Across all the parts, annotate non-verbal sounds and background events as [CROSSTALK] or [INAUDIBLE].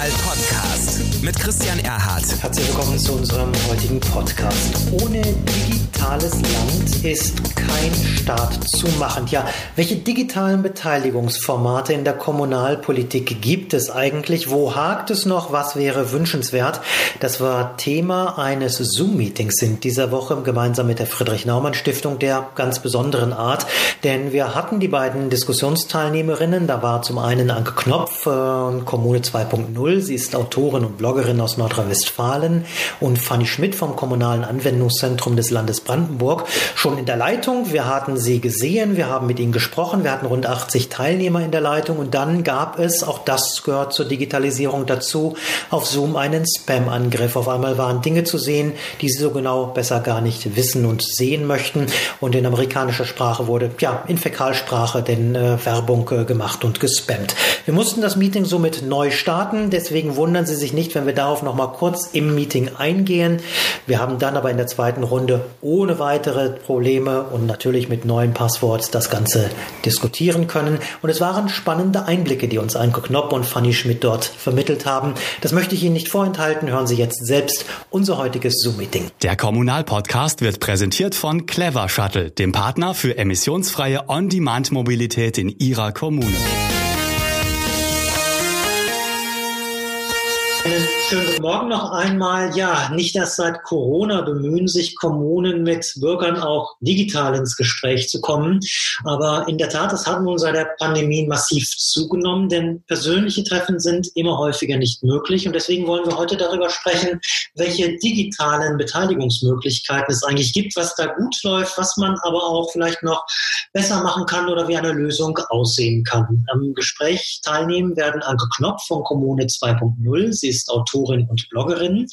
Kommunal Podcast mit Christian Erhardt. Herzlich willkommen zu unserem heutigen Podcast. Ohne digitales Land ist kein Staat zu machen. Ja, welche digitalen Beteiligungsformate in der Kommunalpolitik gibt es eigentlich? Wo hakt es noch? Was wäre wünschenswert? Das war Thema eines Zoom-Meetings in dieser Woche gemeinsam mit der Friedrich-Naumann-Stiftung der ganz besonderen Art. Denn wir hatten die beiden Diskussionsteilnehmerinnen. Da war zum einen Anke Knopf, äh, Kommune 2.0. Sie ist Autorin und Bloggerin aus Nordrhein-Westfalen und Fanny Schmidt vom Kommunalen Anwendungszentrum des Landes Brandenburg schon in der Leitung. Wir hatten sie gesehen, wir haben mit ihnen gesprochen, wir hatten rund 80 Teilnehmer in der Leitung und dann gab es, auch das gehört zur Digitalisierung dazu, auf Zoom einen Spam-Angriff. Auf einmal waren Dinge zu sehen, die sie so genau besser gar nicht wissen und sehen möchten und in amerikanischer Sprache wurde, ja, in Fäkalsprache denn äh, Werbung äh, gemacht und gespammt. Wir mussten das Meeting somit neu starten, deswegen wundern Sie sich nicht, wenn wir darauf noch mal kurz im Meeting eingehen. Wir haben dann aber in der zweiten Runde ohne weitere Probleme und natürlich mit neuen Passworts das Ganze diskutieren können. Und es waren spannende Einblicke, die uns Anke Knopp und Fanny Schmidt dort vermittelt haben. Das möchte ich Ihnen nicht vorenthalten. Hören Sie jetzt selbst unser heutiges Zoom-Meeting. Der Kommunalpodcast wird präsentiert von Clever Shuttle, dem Partner für emissionsfreie On-Demand-Mobilität in Ihrer Kommune. Schönen guten Morgen noch einmal. Ja, nicht erst seit Corona bemühen sich Kommunen mit Bürgern auch digital ins Gespräch zu kommen. Aber in der Tat, das hat nun seit der Pandemie massiv zugenommen, denn persönliche Treffen sind immer häufiger nicht möglich. Und deswegen wollen wir heute darüber sprechen, welche digitalen Beteiligungsmöglichkeiten es eigentlich gibt, was da gut läuft, was man aber auch vielleicht noch besser machen kann oder wie eine Lösung aussehen kann. Am Gespräch teilnehmen werden Anke Knopf von Kommune 2.0. Sie ist Autorin und Bloggerin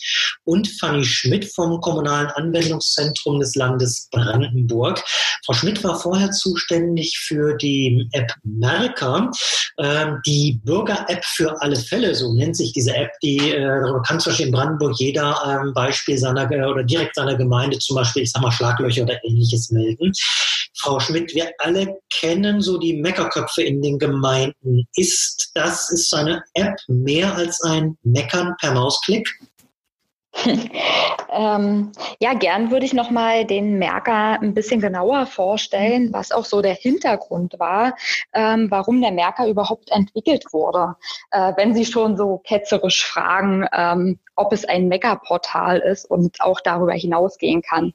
und Fanny Schmidt vom Kommunalen Anwendungszentrum des Landes Brandenburg. Frau Schmidt war vorher zuständig für die App Merker, äh, die Bürger-App für alle Fälle, so nennt sich diese App, die äh, darüber kann zum Beispiel in Brandenburg jeder ähm, Beispiel seiner oder direkt seiner Gemeinde zum Beispiel, ich sag mal, Schlaglöcher oder ähnliches melden. Frau Schmidt, wir alle kennen so die Meckerköpfe in den Gemeinden. Ist das, ist eine App mehr als ein Meckern per Mausklick? [LAUGHS] ähm, ja, gern würde ich noch mal den Merker ein bisschen genauer vorstellen, was auch so der Hintergrund war, ähm, warum der Merker überhaupt entwickelt wurde. Äh, wenn Sie schon so ketzerisch fragen, ähm, ob es ein Meckerportal ist und auch darüber hinausgehen kann.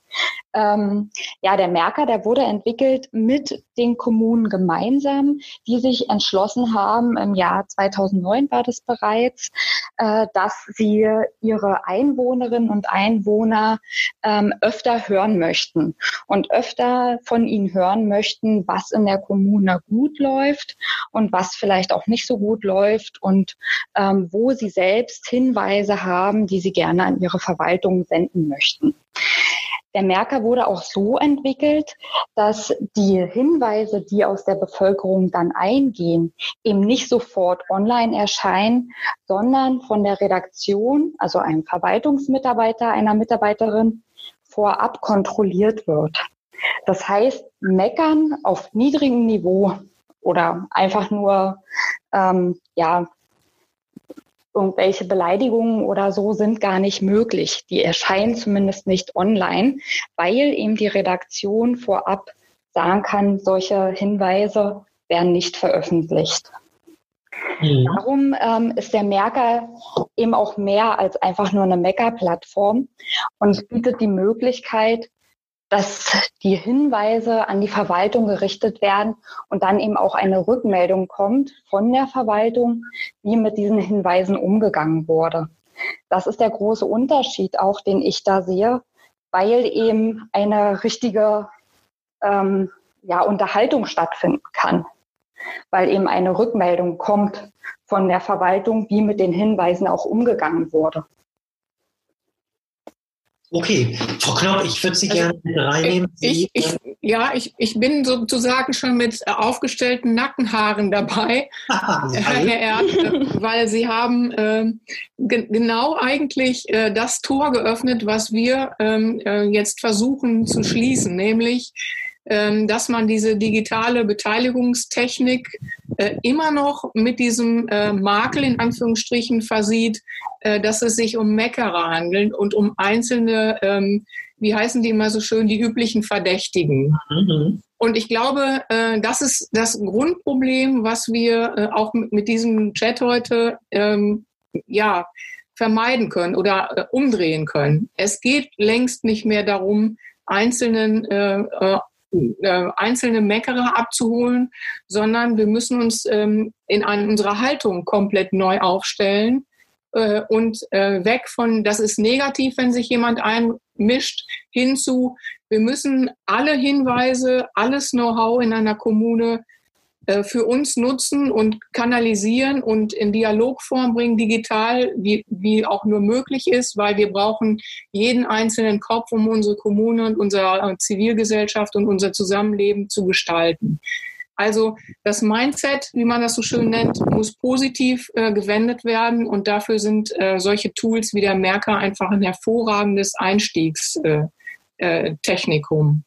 Ähm, ja, der Merker, der wurde entwickelt mit den Kommunen gemeinsam, die sich entschlossen haben, im Jahr 2009 war das bereits, äh, dass sie ihre Einwohnerinnen und Einwohner ähm, öfter hören möchten und öfter von ihnen hören möchten, was in der Kommune gut läuft und was vielleicht auch nicht so gut läuft und ähm, wo sie selbst Hinweise haben, haben, die sie gerne an ihre Verwaltung senden möchten. Der Merker wurde auch so entwickelt, dass die Hinweise, die aus der Bevölkerung dann eingehen, eben nicht sofort online erscheinen, sondern von der Redaktion, also einem Verwaltungsmitarbeiter, einer Mitarbeiterin, vorab kontrolliert wird. Das heißt, meckern auf niedrigem Niveau oder einfach nur ähm, ja, irgendwelche Beleidigungen oder so sind gar nicht möglich. Die erscheinen zumindest nicht online, weil eben die Redaktion vorab sagen kann, solche Hinweise werden nicht veröffentlicht. Mhm. Darum ähm, ist der Merker eben auch mehr als einfach nur eine Mecker-Plattform und bietet die Möglichkeit, dass die Hinweise an die Verwaltung gerichtet werden und dann eben auch eine Rückmeldung kommt von der Verwaltung, wie mit diesen Hinweisen umgegangen wurde. Das ist der große Unterschied auch, den ich da sehe, weil eben eine richtige ähm, ja, Unterhaltung stattfinden kann, weil eben eine Rückmeldung kommt von der Verwaltung, wie mit den Hinweisen auch umgegangen wurde. Okay, Frau Knopp, ich würde Sie also, gerne reinnehmen. Ich, ich, ja, ich, ich bin sozusagen schon mit aufgestellten Nackenhaaren dabei, [LAUGHS] Herr Erd, weil Sie haben äh, ge genau eigentlich äh, das Tor geöffnet, was wir ähm, äh, jetzt versuchen zu schließen, nämlich dass man diese digitale Beteiligungstechnik äh, immer noch mit diesem äh, Makel in Anführungsstrichen versieht, äh, dass es sich um Meckerer handelt und um einzelne, ähm, wie heißen die immer so schön, die üblichen Verdächtigen. Mhm. Und ich glaube, das ist das Grundproblem, was wir auch mit diesem Chat heute ähm, ja, vermeiden können oder umdrehen können. Es geht längst nicht mehr darum, einzelnen äh, einzelne Meckerer abzuholen, sondern wir müssen uns ähm, in unserer Haltung komplett neu aufstellen äh, und äh, weg von, das ist negativ, wenn sich jemand einmischt, hinzu, wir müssen alle Hinweise, alles Know-how in einer Kommune äh, für uns nutzen und kanalisieren und in Dialogform bringen, digital, wie, wie auch nur möglich ist, weil wir brauchen jeden einzelnen Kopf, um unsere Kommune und unsere Zivilgesellschaft und unser Zusammenleben zu gestalten. Also das Mindset, wie man das so schön nennt, muss positiv äh, gewendet werden und dafür sind äh, solche Tools wie der Merker einfach ein hervorragendes Einstiegstechnikum.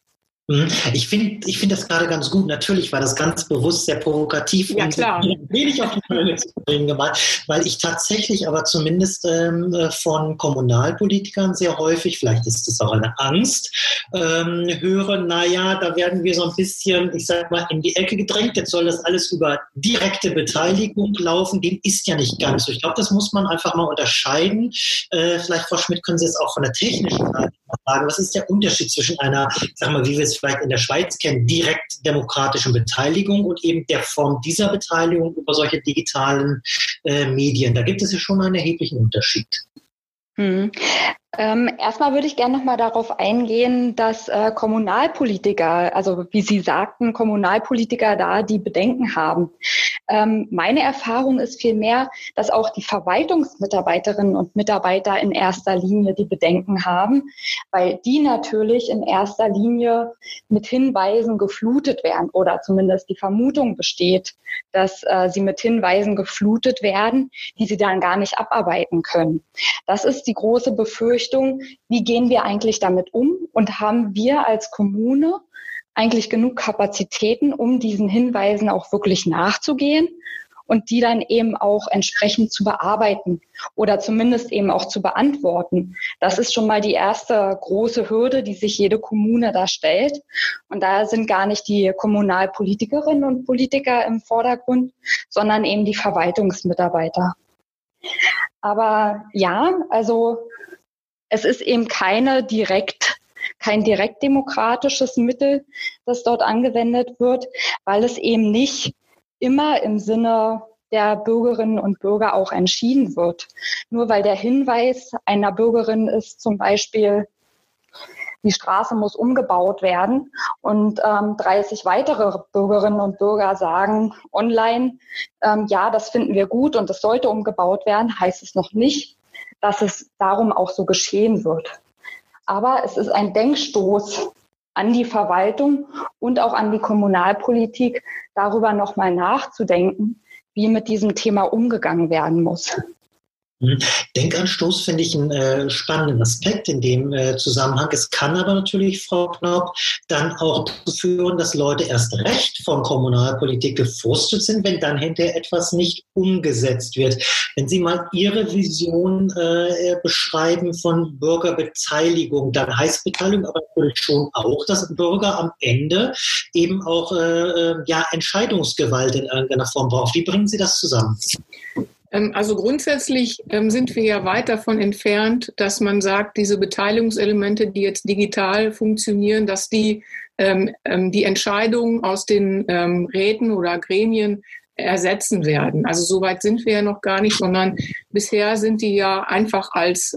Äh, Mhm. Ich finde ich finde das gerade ganz gut. Natürlich war das ganz bewusst sehr provokativ ja, und [LAUGHS] wenig auf die Bühne zu bringen gemacht, weil ich tatsächlich aber zumindest ähm, von Kommunalpolitikern sehr häufig, vielleicht ist es auch eine Angst, ähm, höre, naja, da werden wir so ein bisschen, ich sag mal, in die Ecke gedrängt. Jetzt soll das alles über direkte Beteiligung laufen. Dem ist ja nicht ganz so. Ich glaube, das muss man einfach mal unterscheiden. Äh, vielleicht, Frau Schmidt, können Sie es auch von der technischen Seite sagen. Was ist der Unterschied zwischen einer, sag mal, wie wir es vielleicht in der Schweiz kennen, direkt demokratischen Beteiligung und eben der Form dieser Beteiligung über solche digitalen äh, Medien. Da gibt es ja schon einen erheblichen Unterschied. Hm. Ähm, erstmal würde ich gerne noch mal darauf eingehen, dass äh, Kommunalpolitiker, also wie Sie sagten, Kommunalpolitiker da die Bedenken haben. Ähm, meine Erfahrung ist vielmehr, dass auch die Verwaltungsmitarbeiterinnen und Mitarbeiter in erster Linie die Bedenken haben, weil die natürlich in erster Linie mit Hinweisen geflutet werden oder zumindest die Vermutung besteht, dass äh, sie mit Hinweisen geflutet werden, die sie dann gar nicht abarbeiten können. Das ist die große Befürchtung Richtung, wie gehen wir eigentlich damit um und haben wir als Kommune eigentlich genug Kapazitäten, um diesen Hinweisen auch wirklich nachzugehen und die dann eben auch entsprechend zu bearbeiten oder zumindest eben auch zu beantworten. Das ist schon mal die erste große Hürde, die sich jede Kommune da stellt. Und da sind gar nicht die Kommunalpolitikerinnen und Politiker im Vordergrund, sondern eben die Verwaltungsmitarbeiter. Aber ja, also es ist eben keine direkt kein direkt demokratisches Mittel, das dort angewendet wird, weil es eben nicht immer im Sinne der Bürgerinnen und Bürger auch entschieden wird. Nur weil der Hinweis einer Bürgerin ist zum Beispiel, die Straße muss umgebaut werden und ähm, 30 weitere Bürgerinnen und Bürger sagen online, ähm, ja, das finden wir gut und es sollte umgebaut werden, heißt es noch nicht, dass es darum auch so geschehen wird. Aber es ist ein Denkstoß an die Verwaltung und auch an die Kommunalpolitik, darüber nochmal nachzudenken, wie mit diesem Thema umgegangen werden muss. Mhm. Denkanstoß finde ich einen äh, spannenden Aspekt in dem äh, Zusammenhang. Es kann aber natürlich, Frau Knopp, dann auch dazu führen, dass Leute erst recht von Kommunalpolitik gefrustet sind, wenn dann hinterher etwas nicht umgesetzt wird. Wenn Sie mal Ihre Vision äh, beschreiben von Bürgerbeteiligung, dann heißt Beteiligung aber natürlich schon auch, dass Bürger am Ende eben auch äh, äh, ja, Entscheidungsgewalt in irgendeiner Form brauchen. Wie bringen Sie das zusammen? Ähm, also grundsätzlich ähm, sind wir ja weit davon entfernt, dass man sagt, diese Beteiligungselemente, die jetzt digital funktionieren, dass die ähm, die Entscheidungen aus den Räten oder Gremien ersetzen werden. Also so weit sind wir ja noch gar nicht, sondern bisher sind die ja einfach als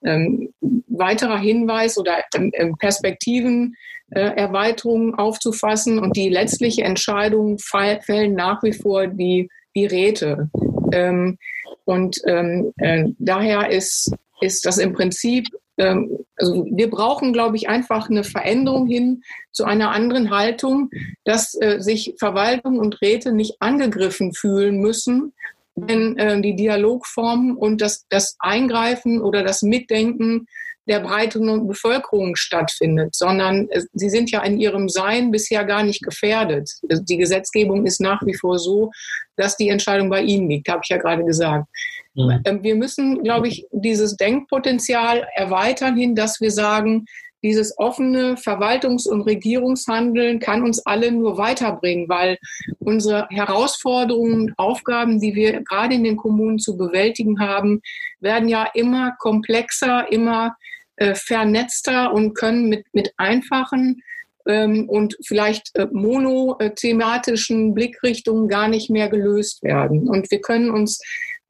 weiterer Hinweis oder ähm, Perspektiven äh, Erweiterung aufzufassen und die letztliche Entscheidung fällen nach wie vor die, die Räte. Ähm, und ähm, äh, daher ist, ist das im Prinzip, ähm, also wir brauchen, glaube ich, einfach eine Veränderung hin zu einer anderen Haltung, dass äh, sich Verwaltung und Räte nicht angegriffen fühlen müssen, wenn äh, die Dialogformen und das, das Eingreifen oder das Mitdenken der breiten Bevölkerung stattfindet, sondern sie sind ja in ihrem Sein bisher gar nicht gefährdet. Die Gesetzgebung ist nach wie vor so, dass die Entscheidung bei Ihnen liegt, habe ich ja gerade gesagt. Mhm. Wir müssen, glaube ich, dieses Denkpotenzial erweitern hin, dass wir sagen, dieses offene Verwaltungs- und Regierungshandeln kann uns alle nur weiterbringen, weil unsere Herausforderungen und Aufgaben, die wir gerade in den Kommunen zu bewältigen haben, werden ja immer komplexer, immer äh, vernetzter und können mit, mit einfachen ähm, und vielleicht äh, monothematischen Blickrichtungen gar nicht mehr gelöst werden. Und wir können uns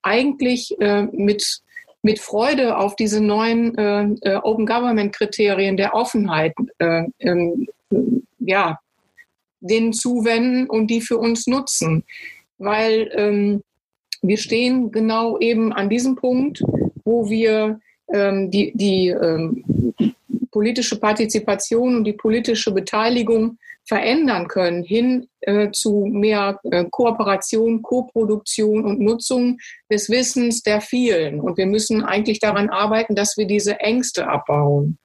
eigentlich äh, mit mit Freude auf diese neuen äh, äh, Open Government Kriterien der Offenheit äh, ähm, ja, denen zuwenden und die für uns nutzen. Weil ähm, wir stehen genau eben an diesem Punkt, wo wir ähm, die, die ähm, politische Partizipation und die politische Beteiligung verändern können, hin äh, zu mehr äh, Kooperation, Koproduktion und Nutzung des Wissens der vielen. Und wir müssen eigentlich daran arbeiten, dass wir diese Ängste abbauen.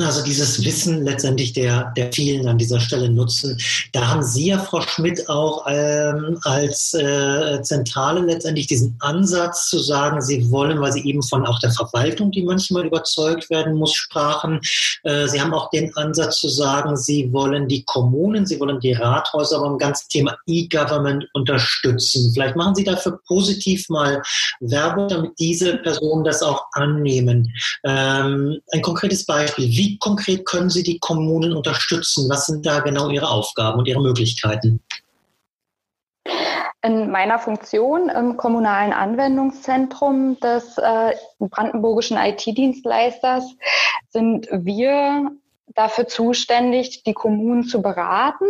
Also dieses Wissen letztendlich der, der vielen an dieser Stelle nutzen. Da haben Sie ja, Frau Schmidt, auch ähm, als äh, Zentrale letztendlich diesen Ansatz zu sagen, Sie wollen, weil Sie eben von auch der Verwaltung, die manchmal überzeugt werden muss, sprachen. Äh, Sie haben auch den Ansatz zu sagen, Sie wollen die Kommunen, Sie wollen die Rathäuser beim ganzen Thema E-Government unterstützen. Vielleicht machen Sie dafür positiv mal Werbung, damit diese Personen das auch annehmen. Ähm, ein konkretes Beispiel. Wie konkret können Sie die Kommunen unterstützen? Was sind da genau Ihre Aufgaben und Ihre Möglichkeiten? In meiner Funktion im kommunalen Anwendungszentrum des äh, brandenburgischen IT-Dienstleisters sind wir dafür zuständig, die Kommunen zu beraten,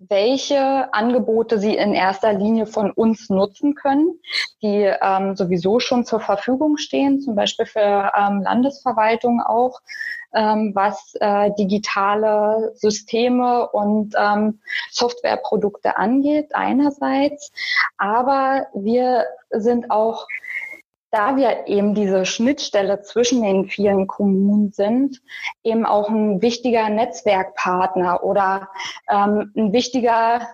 welche Angebote sie in erster Linie von uns nutzen können, die ähm, sowieso schon zur Verfügung stehen, zum Beispiel für ähm, Landesverwaltung auch, ähm, was äh, digitale Systeme und ähm, Softwareprodukte angeht, einerseits. Aber wir sind auch da wir eben diese Schnittstelle zwischen den vielen Kommunen sind, eben auch ein wichtiger Netzwerkpartner oder ähm, ein wichtiger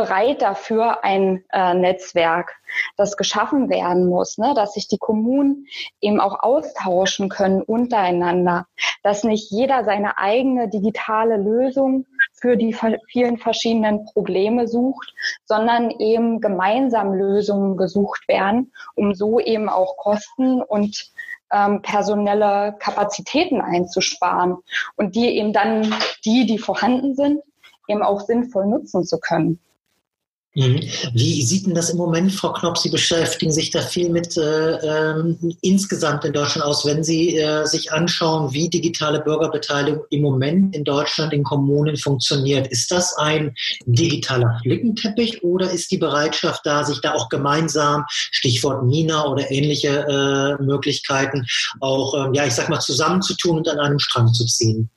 bereit dafür ein äh, Netzwerk, das geschaffen werden muss, ne? dass sich die Kommunen eben auch austauschen können untereinander, dass nicht jeder seine eigene digitale Lösung für die vielen verschiedenen Probleme sucht, sondern eben gemeinsam Lösungen gesucht werden, um so eben auch Kosten und ähm, personelle Kapazitäten einzusparen und die eben dann die, die vorhanden sind, eben auch sinnvoll nutzen zu können. Mhm. Wie sieht denn das im Moment, Frau Knopp? Sie beschäftigen sich da viel mit äh, ähm, insgesamt in Deutschland aus, wenn Sie äh, sich anschauen, wie digitale Bürgerbeteiligung im Moment in Deutschland in Kommunen funktioniert. Ist das ein digitaler Flickenteppich oder ist die Bereitschaft da, sich da auch gemeinsam, Stichwort Nina oder ähnliche äh, Möglichkeiten, auch, ähm, ja, ich sag mal, zusammenzutun und an einem Strang zu ziehen?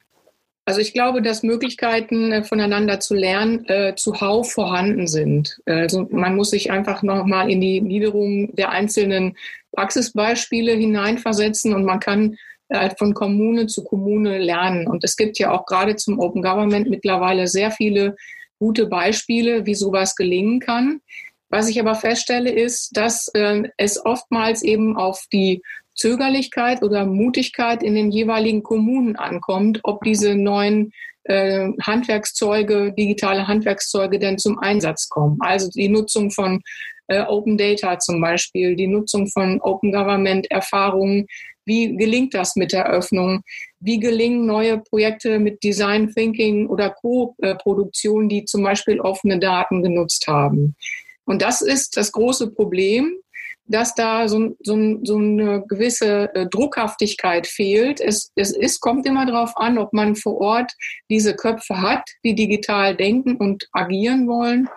Also ich glaube, dass Möglichkeiten äh, voneinander zu lernen äh, zuhauf vorhanden sind. Also man muss sich einfach nochmal in die Niederung der einzelnen Praxisbeispiele hineinversetzen und man kann äh, von Kommune zu Kommune lernen. Und es gibt ja auch gerade zum Open Government mittlerweile sehr viele gute Beispiele, wie sowas gelingen kann. Was ich aber feststelle, ist, dass äh, es oftmals eben auf die Zögerlichkeit oder Mutigkeit in den jeweiligen Kommunen ankommt, ob diese neuen äh, Handwerkszeuge, digitale Handwerkszeuge denn zum Einsatz kommen. Also die Nutzung von äh, Open Data zum Beispiel, die Nutzung von Open Government Erfahrungen. Wie gelingt das mit der Öffnung? Wie gelingen neue Projekte mit Design Thinking oder Co-Produktion, die zum Beispiel offene Daten genutzt haben? Und das ist das große Problem, dass da so, so, so eine gewisse äh, Druckhaftigkeit fehlt. Es, es ist, kommt immer darauf an, ob man vor Ort diese Köpfe hat, die digital denken und agieren wollen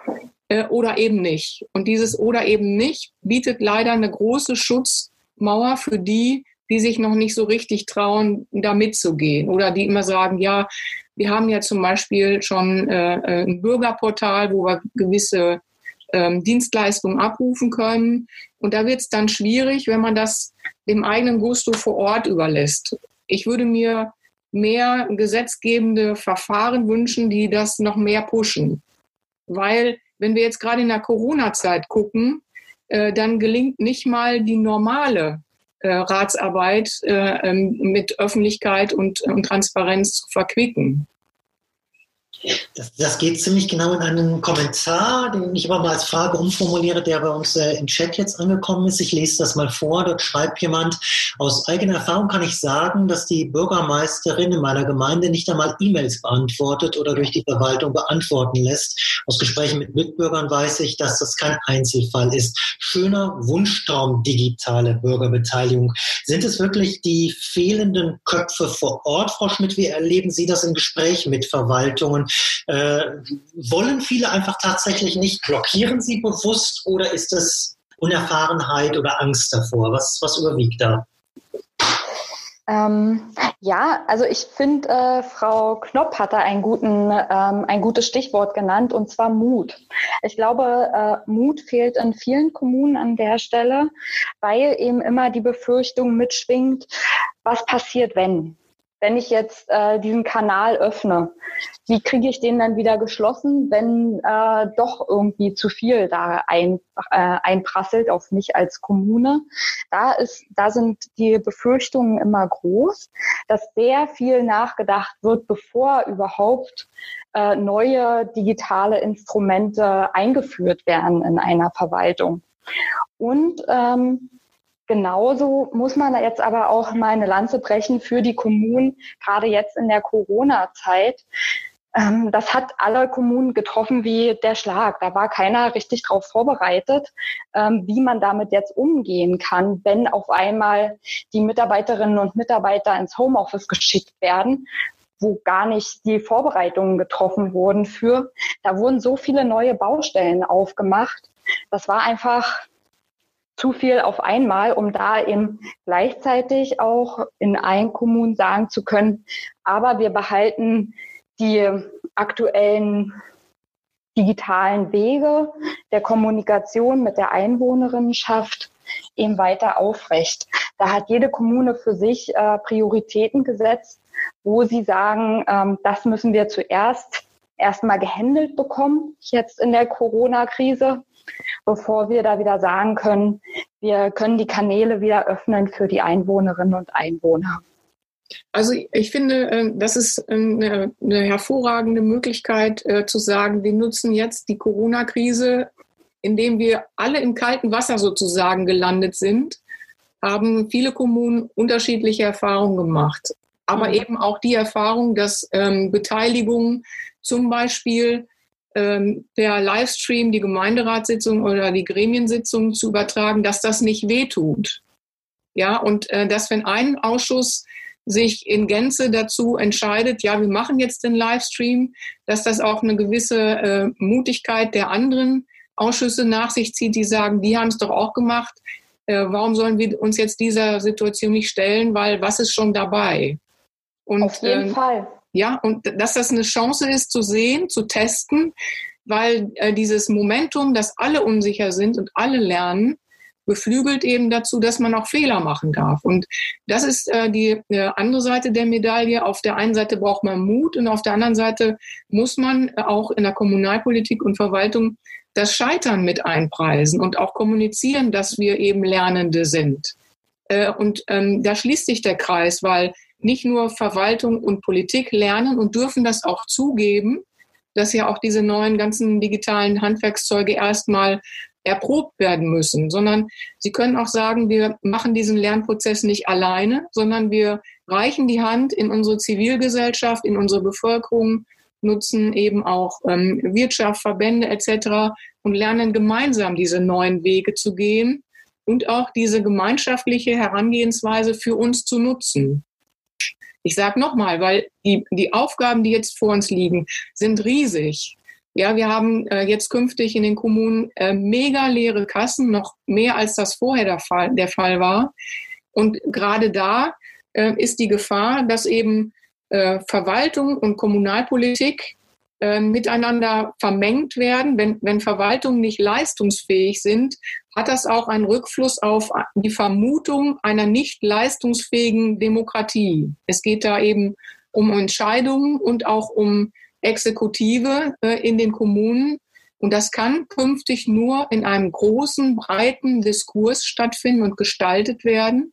äh, oder eben nicht. Und dieses oder eben nicht bietet leider eine große Schutzmauer für die, die sich noch nicht so richtig trauen, da mitzugehen oder die immer sagen, ja, wir haben ja zum Beispiel schon äh, äh ein Bürgerportal, wo wir gewisse ähm, Dienstleistungen abrufen können. Und da wird es dann schwierig, wenn man das dem eigenen Gusto vor Ort überlässt. Ich würde mir mehr gesetzgebende Verfahren wünschen, die das noch mehr pushen. Weil, wenn wir jetzt gerade in der Corona-Zeit gucken, äh, dann gelingt nicht mal die normale äh, Ratsarbeit äh, ähm, mit Öffentlichkeit und, und Transparenz zu verquicken. Das, das, geht ziemlich genau in einen Kommentar, den ich aber mal als Frage umformuliere, der bei uns äh, im Chat jetzt angekommen ist. Ich lese das mal vor. Dort schreibt jemand, aus eigener Erfahrung kann ich sagen, dass die Bürgermeisterin in meiner Gemeinde nicht einmal E-Mails beantwortet oder durch die Verwaltung beantworten lässt. Aus Gesprächen mit Mitbürgern weiß ich, dass das kein Einzelfall ist. Schöner Wunschtraum digitale Bürgerbeteiligung. Sind es wirklich die fehlenden Köpfe vor Ort, Frau Schmidt? Wie erleben Sie das in Gesprächen mit Verwaltungen? Äh, wollen viele einfach tatsächlich nicht? Blockieren sie bewusst oder ist es Unerfahrenheit oder Angst davor? Was, was überwiegt da? Ähm, ja, also ich finde, äh, Frau Knopp hat da einen guten, ähm, ein gutes Stichwort genannt, und zwar Mut. Ich glaube, äh, Mut fehlt in vielen Kommunen an der Stelle, weil eben immer die Befürchtung mitschwingt, was passiert, wenn? Wenn ich jetzt äh, diesen Kanal öffne, wie kriege ich den dann wieder geschlossen, wenn äh, doch irgendwie zu viel da ein, äh, einprasselt auf mich als Kommune? Da ist, da sind die Befürchtungen immer groß, dass sehr viel nachgedacht wird, bevor überhaupt äh, neue digitale Instrumente eingeführt werden in einer Verwaltung. Und ähm, Genauso muss man jetzt aber auch mal eine Lanze brechen für die Kommunen, gerade jetzt in der Corona-Zeit. Ähm, das hat alle Kommunen getroffen wie der Schlag. Da war keiner richtig darauf vorbereitet, ähm, wie man damit jetzt umgehen kann, wenn auf einmal die Mitarbeiterinnen und Mitarbeiter ins Homeoffice geschickt werden wo gar nicht die Vorbereitungen getroffen wurden für. Da wurden so viele neue Baustellen aufgemacht. Das war einfach zu viel auf einmal, um da eben gleichzeitig auch in allen Kommunen sagen zu können, aber wir behalten die aktuellen digitalen Wege der Kommunikation mit der Einwohnerinnenschaft eben weiter aufrecht. Da hat jede Kommune für sich äh, Prioritäten gesetzt, wo sie sagen, ähm, das müssen wir zuerst erstmal gehandelt bekommen, jetzt in der Corona-Krise bevor wir da wieder sagen können, wir können die Kanäle wieder öffnen für die Einwohnerinnen und Einwohner. Also ich finde, äh, das ist eine, hervorragende Möglichkeit äh, zu sagen, wir nutzen jetzt die Corona-Krise, indem wir alle im kalten Wasser sozusagen gelandet sind, haben viele Kommunen unterschiedliche Erfahrungen gemacht. Aber mhm. eben auch die Erfahrung, dass ähm, Beteiligung zum Beispiel ähm, per Livestream die Gemeinderatssitzung oder die Gremiensitzung zu übertragen, dass das nicht wehtut. Ja, und äh, dass wenn ein Ausschuss sich in Gänze dazu entscheidet, ja, wir machen jetzt den Livestream, dass das auch eine gewisse äh, Mutigkeit der anderen Ausschüsse nach sich zieht, die sagen, die haben es doch auch gemacht. Äh, warum sollen wir uns jetzt dieser Situation nicht stellen? Weil was ist schon dabei? Und, Auf jeden äh, Fall. Ja, und dass das eine Chance ist zu sehen, zu testen, weil äh, dieses Momentum, dass alle unsicher sind und alle lernen, beflügelt eben dazu, dass man auch Fehler machen darf. Und das ist äh, die äh, andere Seite der Medaille. Auf der einen Seite braucht man Mut und auf der anderen Seite muss man äh, auch in der Kommunalpolitik und Verwaltung das Scheitern mit einpreisen und auch kommunizieren, dass wir eben Lernende sind. Äh, und ähm, da schließt sich der Kreis, weil nicht nur Verwaltung und Politik lernen und dürfen das auch zugeben, dass ja auch diese neuen ganzen digitalen Handwerkszeuge erstmal erprobt werden müssen, sondern sie können auch sagen, wir machen diesen Lernprozess nicht alleine, sondern wir reichen die Hand in unsere Zivilgesellschaft, in unsere Bevölkerung, nutzen eben auch ähm, Wirtschaft, Verbände etc. und lernen gemeinsam diese neuen Wege zu gehen und auch diese gemeinschaftliche Herangehensweise für uns zu nutzen. Ich sage nochmal, weil die, die Aufgaben, die jetzt vor uns liegen, sind riesig. Ja, wir haben äh, jetzt künftig in den Kommunen äh, mega leere Kassen, noch mehr als das vorher der Fall, der Fall war. Und gerade da äh, ist die Gefahr, dass eben äh, Verwaltung und Kommunalpolitik äh, miteinander vermengt werden. Wenn, wenn Verwaltungen nicht leistungsfähig sind, hat das auch einen Rückfluss auf die Vermutung einer nicht leistungsfähigen Demokratie. Es geht da eben um Entscheidungen und auch um Exekutive äh, in den Kommunen. Und das kann künftig nur in einem großen, breiten Diskurs stattfinden und gestaltet werden.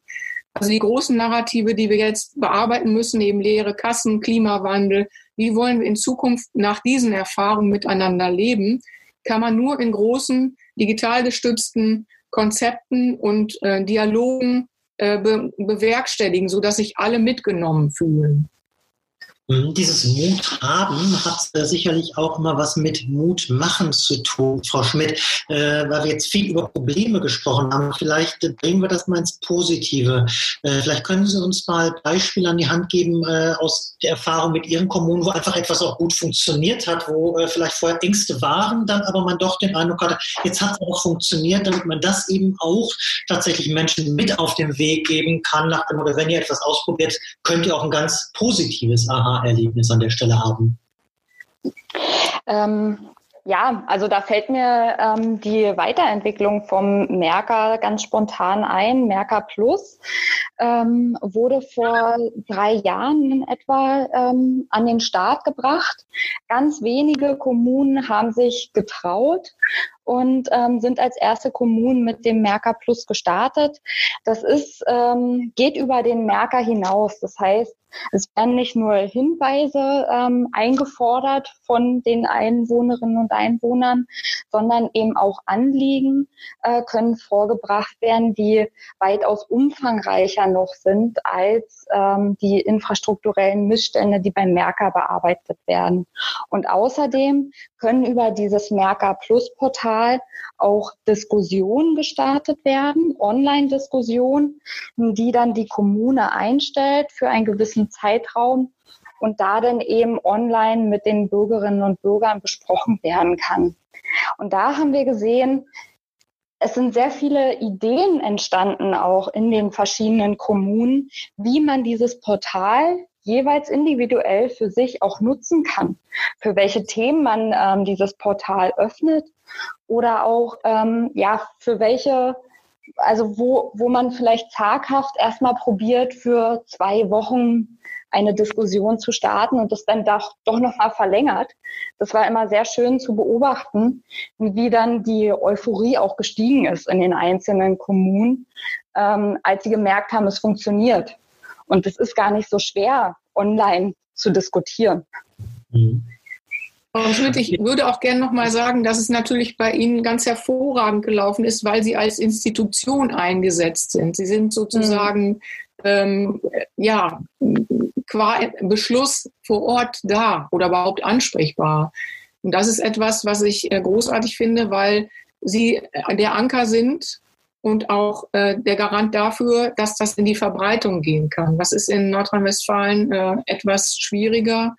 Also die großen Narrative, die wir jetzt bearbeiten müssen, eben leere Kassen, Klimawandel, wie wollen wir in Zukunft nach diesen Erfahrungen miteinander leben, kann man nur in großen, digital gestützten Konzepten und äh, Dialogen äh, be bewerkstelligen, sodass sich alle mitgenommen fühlen. Mhm, dieses Mut haben hat äh, sicherlich auch immer was mit Mut machen zu tun, Frau Schmidt, äh, weil wir jetzt viel über Probleme gesprochen haben. Vielleicht bringen wir das mal ins Positive. Äh, vielleicht können Sie uns mal Beispiele an die Hand geben äh, aus der Erfahrung mit Ihren Kommunen, wo einfach etwas auch gut funktioniert hat, wo äh, vielleicht vorher Ängste waren, dann aber man doch den Eindruck hatte, jetzt hat es auch funktioniert, damit man das eben auch tatsächlich Menschen mit auf den Weg geben kann, nach dem, oder wenn ihr etwas ausprobiert, könnt ihr auch ein ganz positives Aha Aha-Erlebnis an der Stelle haben? Ähm, ja, also da fällt mir ähm, die Weiterentwicklung vom Merker ganz spontan ein. Merker Plus ähm, wurde vor drei Jahren in etwa ähm, an den Start gebracht. Ganz wenige Kommunen haben sich getraut und ähm, sind als erste Kommunen mit dem Merker Plus gestartet. Das ist, ähm, geht über den Merker hinaus. Das heißt, es werden nicht nur Hinweise ähm, eingefordert von den Einwohnerinnen und Einwohnern, sondern eben auch Anliegen äh, können vorgebracht werden, die weitaus umfangreicher noch sind als ähm, die infrastrukturellen Missstände, die beim Merker bearbeitet werden. Und außerdem können über dieses Merker Plus Portal auch Diskussionen gestartet werden, Online-Diskussionen, die dann die Kommune einstellt für einen gewissen Zeitraum und da dann eben online mit den Bürgerinnen und Bürgern besprochen werden kann. Und da haben wir gesehen, es sind sehr viele Ideen entstanden, auch in den verschiedenen Kommunen, wie man dieses Portal jeweils individuell für sich auch nutzen kann, für welche Themen man ähm, dieses Portal öffnet oder auch ja für welche also wo, wo man vielleicht zaghaft erstmal probiert, für zwei Wochen eine Diskussion zu starten und das dann doch, doch nochmal verlängert. Das war immer sehr schön zu beobachten, wie dann die Euphorie auch gestiegen ist in den einzelnen Kommunen, ähm, als sie gemerkt haben, es funktioniert. Und es ist gar nicht so schwer, online zu diskutieren. Mhm. Frau Schmidt, ich würde auch gerne noch mal sagen, dass es natürlich bei Ihnen ganz hervorragend gelaufen ist, weil Sie als Institution eingesetzt sind. Sie sind sozusagen mhm. ähm, ja qua Beschluss vor Ort da oder überhaupt ansprechbar. Und das ist etwas, was ich äh, großartig finde, weil Sie der Anker sind und auch äh, der Garant dafür, dass das in die Verbreitung gehen kann. Das ist in Nordrhein-Westfalen äh, etwas schwieriger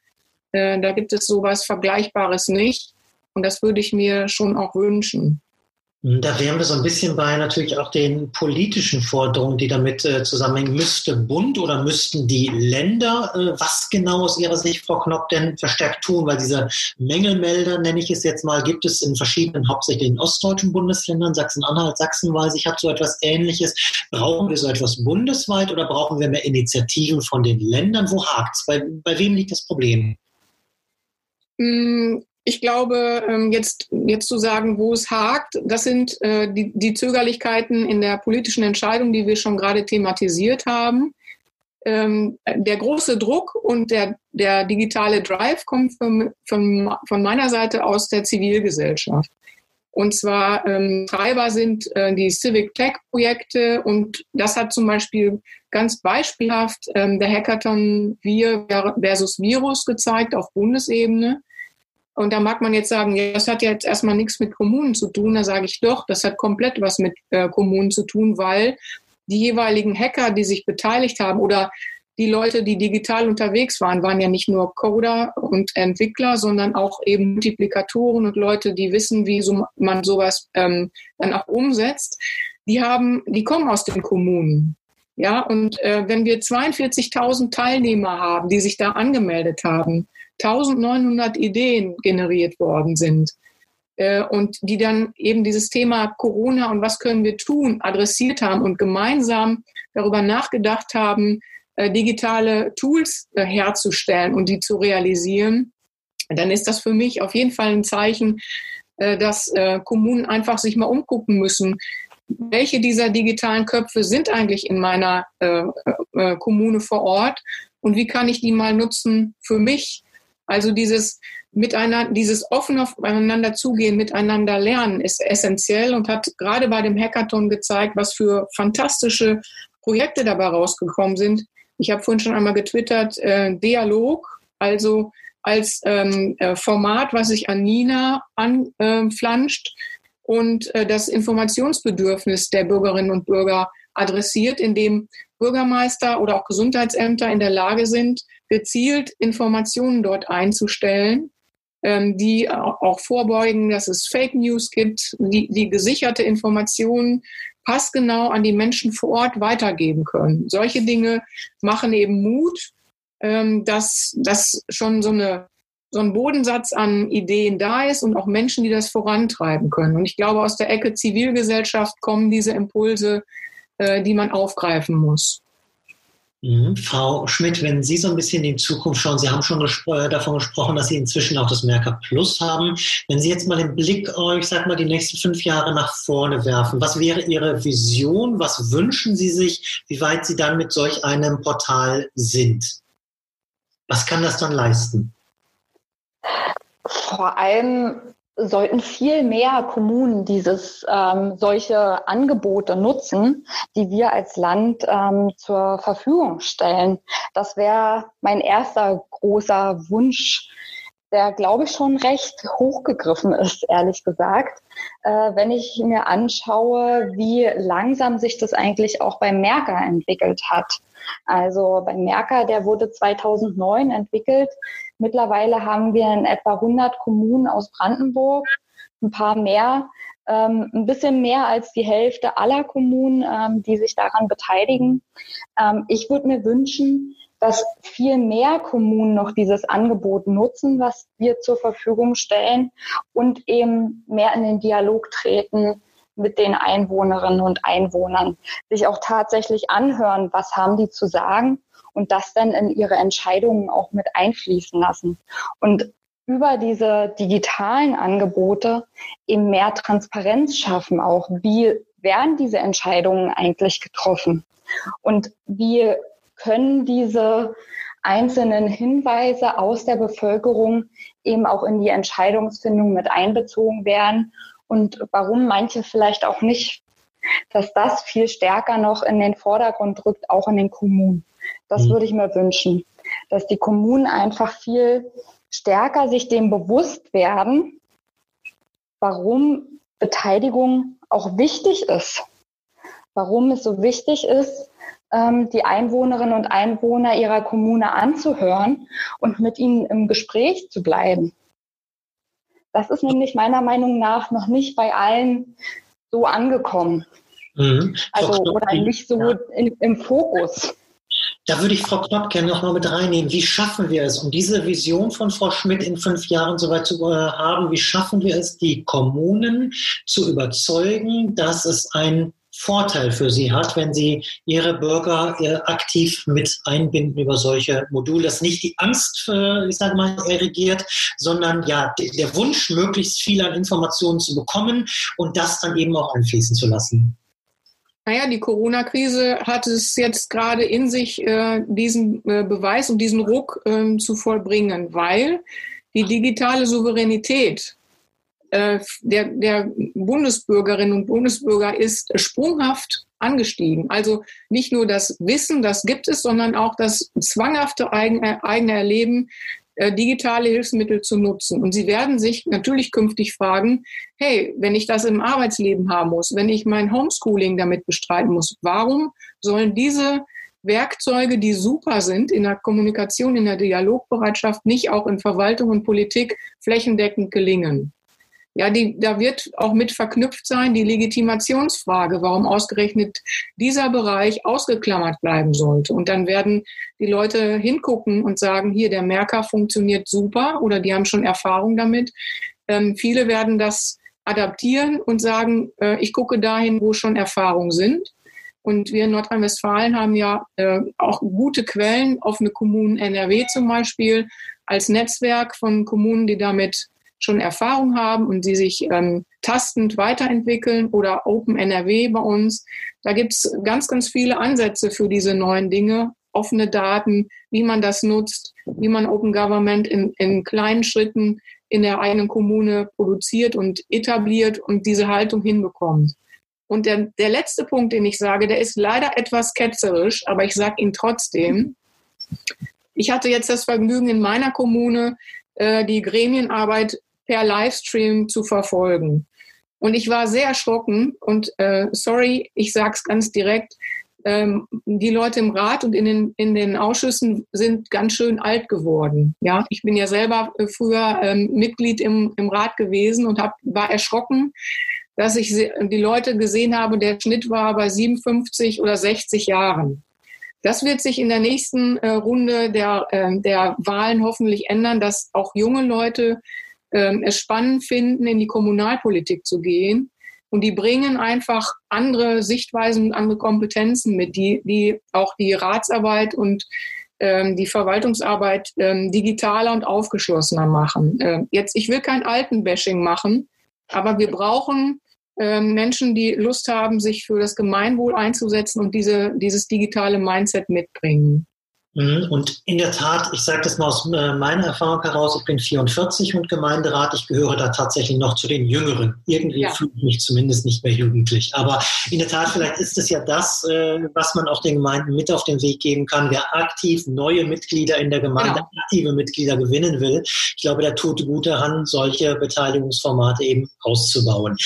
äh, da gibt es sowas Vergleichbares nicht. Und das würde ich mir schon auch wünschen. Da wären wir so ein bisschen bei natürlich auch den politischen Forderungen, die damit äh, zusammenhängen. Müsste Bund oder müssten die Länder äh, was genau aus Ihrer Sicht, Frau Knopp, denn verstärkt tun? Weil diese Mängelmelder, nenne ich es jetzt mal, gibt es in verschiedenen, hauptsächlich in ostdeutschen Bundesländern, Sachsen-Anhalt, Sachsen weiß ich, hat so etwas Ähnliches. Brauchen wir so etwas bundesweit oder brauchen wir mehr Initiativen von den Ländern? Wo hakt es? Bei, bei wem liegt das Problem? Ich glaube, ähm, jetzt, jetzt zu sagen, wo es hakt, das sind äh, die, die Zögerlichkeiten in der politischen Entscheidung, die wir schon gerade thematisiert haben. Ähm, der große Druck und der, der digitale Drive kommt von, von, von meiner Seite aus der Zivilgesellschaft. Und zwar ähm, Treiber sind äh, die Civic Tech Projekte und das hat zum Beispiel ganz beispielhaft ähm, der Hackathon Wir versus Virus gezeigt auf Bundesebene. Und da mag man jetzt sagen, ja, das hat jetzt erstmal nichts mit Kommunen zu tun. Da sage ich doch, das hat komplett was mit äh, Kommunen zu tun, weil die jeweiligen Hacker, die sich beteiligt haben oder die Leute, die digital unterwegs waren, waren ja nicht nur Coder und Entwickler, sondern auch eben Multiplikatoren und Leute, die wissen, wie so man sowas ähm, dann auch umsetzt. Die haben, die kommen aus den Kommunen. Ja, und äh, wenn wir 42.000 Teilnehmer haben, die sich da angemeldet haben, 1900 Ideen generiert worden sind äh, und die dann eben dieses Thema Corona und was können wir tun adressiert haben und gemeinsam darüber nachgedacht haben, äh, digitale Tools äh, herzustellen und die zu realisieren, dann ist das für mich auf jeden Fall ein Zeichen, dass Kommunen einfach sich mal umgucken müssen, welche dieser digitalen Köpfe sind eigentlich in meiner Kommune vor Ort und wie kann ich die mal nutzen für mich? Also dieses miteinander, dieses offen aufeinander zugehen, miteinander lernen ist essentiell und hat gerade bei dem Hackathon gezeigt, was für fantastische Projekte dabei rausgekommen sind. Ich habe vorhin schon einmal getwittert, äh, Dialog, also als ähm, äh, Format, was sich an Nina anflanscht äh, und äh, das Informationsbedürfnis der Bürgerinnen und Bürger adressiert, indem Bürgermeister oder auch Gesundheitsämter in der Lage sind, gezielt Informationen dort einzustellen, ähm, die auch vorbeugen, dass es Fake News gibt, die, die gesicherte Informationen passgenau an die Menschen vor Ort weitergeben können. Solche Dinge machen eben Mut, ähm, dass, dass schon so, eine, so ein Bodensatz an Ideen da ist und auch Menschen, die das vorantreiben können. Und ich glaube, aus der Ecke Zivilgesellschaft kommen diese Impulse, äh, die man aufgreifen muss. Mhm. Frau Schmidt, wenn Sie so ein bisschen in die Zukunft schauen, Sie haben schon gespro äh, davon gesprochen, dass Sie inzwischen auch das Merker Plus haben. Wenn Sie jetzt mal den Blick, ich sag mal, die nächsten fünf Jahre nach vorne werfen, was wäre Ihre Vision? Was wünschen Sie sich, wie weit Sie dann mit solch einem Portal sind? Was kann das dann leisten? Vor allem sollten viel mehr Kommunen dieses ähm, solche Angebote nutzen, die wir als Land ähm, zur Verfügung stellen. Das wäre mein erster großer Wunsch, der glaube ich schon recht hochgegriffen ist, ehrlich gesagt. Äh, wenn ich mir anschaue, wie langsam sich das eigentlich auch beim Merker entwickelt hat. Also beim Merker, der wurde 2009 entwickelt. Mittlerweile haben wir in etwa 100 Kommunen aus Brandenburg, ein paar mehr, ähm, ein bisschen mehr als die Hälfte aller Kommunen, ähm, die sich daran beteiligen. Ähm, ich würde mir wünschen, dass viel mehr Kommunen noch dieses Angebot nutzen, was wir zur Verfügung stellen und eben mehr in den Dialog treten mit den Einwohnerinnen und Einwohnern, sich auch tatsächlich anhören, was haben die zu sagen und das dann in ihre Entscheidungen auch mit einfließen lassen. Und über diese digitalen Angebote eben mehr Transparenz schaffen auch. Wie werden diese Entscheidungen eigentlich getroffen? Und wie können diese einzelnen Hinweise aus der Bevölkerung eben auch in die Entscheidungsfindung mit einbezogen werden und warum manche vielleicht auch nicht, dass das viel stärker noch in den Vordergrund rückt, auch in den Kommunen. Das mhm. würde ich mir wünschen, dass die Kommunen einfach viel stärker sich dem bewusst werden, warum Beteiligung auch wichtig ist, warum es so wichtig ist, ähm, die Einwohnerinnen und Einwohner ihrer Kommune anzuhören und mit ihnen im Gespräch zu bleiben. Das ist nämlich meiner Meinung nach noch nicht bei allen so angekommen. Mhm. Also oder nicht so ja. in, im Fokus. Da würde ich Frau Knopp gerne noch mal mit reinnehmen. Wie schaffen wir es, um diese Vision von Frau Schmidt in fünf Jahren soweit zu äh, haben, wie schaffen wir es, die Kommunen zu überzeugen, dass es ein Vorteil für sie hat, wenn sie ihre Bürger äh, aktiv mit einbinden über solche Module, dass nicht die Angst, ich sage mal, regiert, sondern ja der Wunsch, möglichst viel an Informationen zu bekommen und das dann eben auch einfließen zu lassen. Naja, die Corona-Krise hat es jetzt gerade in sich, äh, diesen äh, Beweis und diesen Ruck äh, zu vollbringen, weil die digitale Souveränität äh, der, der Bundesbürgerinnen und Bundesbürger ist sprunghaft angestiegen. Also nicht nur das Wissen, das gibt es, sondern auch das zwanghafte eigene, eigene Erleben, äh, digitale Hilfsmittel zu nutzen. Und sie werden sich natürlich künftig fragen, hey, wenn ich das im Arbeitsleben haben muss, wenn ich mein Homeschooling damit bestreiten muss, warum sollen diese Werkzeuge, die super sind in der Kommunikation, in der Dialogbereitschaft, nicht auch in Verwaltung und Politik flächendeckend gelingen? Ja, die, da wird auch mit verknüpft sein die Legitimationsfrage, warum ausgerechnet dieser Bereich ausgeklammert bleiben sollte. Und dann werden die Leute hingucken und sagen, hier, der Merker funktioniert super oder die haben schon Erfahrung damit. Ähm, viele werden das adaptieren und sagen, äh, ich gucke dahin, wo schon Erfahrungen sind. Und wir in Nordrhein-Westfalen haben ja äh, auch gute Quellen, offene Kommunen NRW zum Beispiel, als Netzwerk von Kommunen, die damit schon Erfahrung haben und die sich ähm, tastend weiterentwickeln oder Open NRW bei uns. Da gibt es ganz, ganz viele Ansätze für diese neuen Dinge, offene Daten, wie man das nutzt, wie man Open Government in, in kleinen Schritten in der eigenen Kommune produziert und etabliert und diese Haltung hinbekommt. Und der, der letzte Punkt, den ich sage, der ist leider etwas ketzerisch, aber ich sage ihn trotzdem. Ich hatte jetzt das Vergnügen, in meiner Kommune äh, die Gremienarbeit per Livestream zu verfolgen. Und ich war sehr erschrocken und äh, sorry, ich sage es ganz direkt, ähm, die Leute im Rat und in den, in den Ausschüssen sind ganz schön alt geworden. Ja, ich bin ja selber äh, früher ähm, Mitglied im, im Rat gewesen und hab, war erschrocken, dass ich die Leute gesehen habe, der Schnitt war bei 57 oder 60 Jahren. Das wird sich in der nächsten äh, Runde der, äh, der Wahlen hoffentlich ändern, dass auch junge Leute äh, es spannend finden, in die Kommunalpolitik zu gehen. Und die bringen einfach andere Sichtweisen und andere Kompetenzen mit, die, die auch die Ratsarbeit und ähm, die Verwaltungsarbeit ähm, digitaler und aufgeschlossener machen. Ähm, jetzt, ich will kein Altenbashing machen, aber wir brauchen ähm, Menschen, die Lust haben, sich für das Gemeinwohl einzusetzen und diese, dieses digitale Mindset mitbringen. Mhm. Und in der Tat, ich sage das mal aus äh, meiner Erfahrung heraus, ich bin 44 und Gemeinderat, ich gehöre da tatsächlich noch zu den Jüngeren. Irgendwie ja. fühle ich mich zumindest nicht mehr jugendlich. Aber in der Tat, vielleicht ist es ja das, äh, was man auch den Gemeinden mit auf den Weg geben kann. Wer aktiv neue Mitglieder in der Gemeinde, genau. aktive Mitglieder gewinnen will, ich glaube, da tut gut daran, solche Beteiligungsformate eben auszubauen.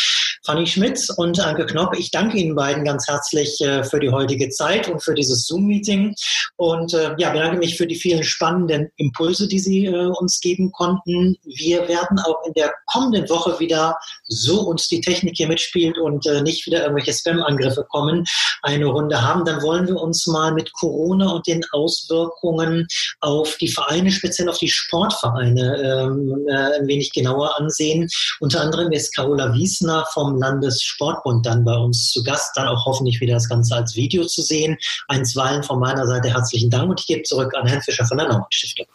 Fanny Schmidt und Anke Knopp, ich danke Ihnen beiden ganz herzlich äh, für die heutige Zeit und für dieses Zoom-Meeting. Und ja, bedanke mich für die vielen spannenden Impulse, die Sie äh, uns geben konnten. Wir werden auch in der kommenden Woche wieder, so uns die Technik hier mitspielt und äh, nicht wieder irgendwelche Spam-Angriffe kommen, eine Runde haben. Dann wollen wir uns mal mit Corona und den Auswirkungen auf die Vereine, speziell auf die Sportvereine, ähm, äh, ein wenig genauer ansehen. Unter anderem ist Carola Wiesner Landessportbund dann bei uns zu Gast, dann auch hoffentlich wieder das Ganze als Video zu sehen. Einstweilen von meiner Seite herzlichen Dank und ich gebe zurück an Herrn Fischer von der Naumann Stiftung.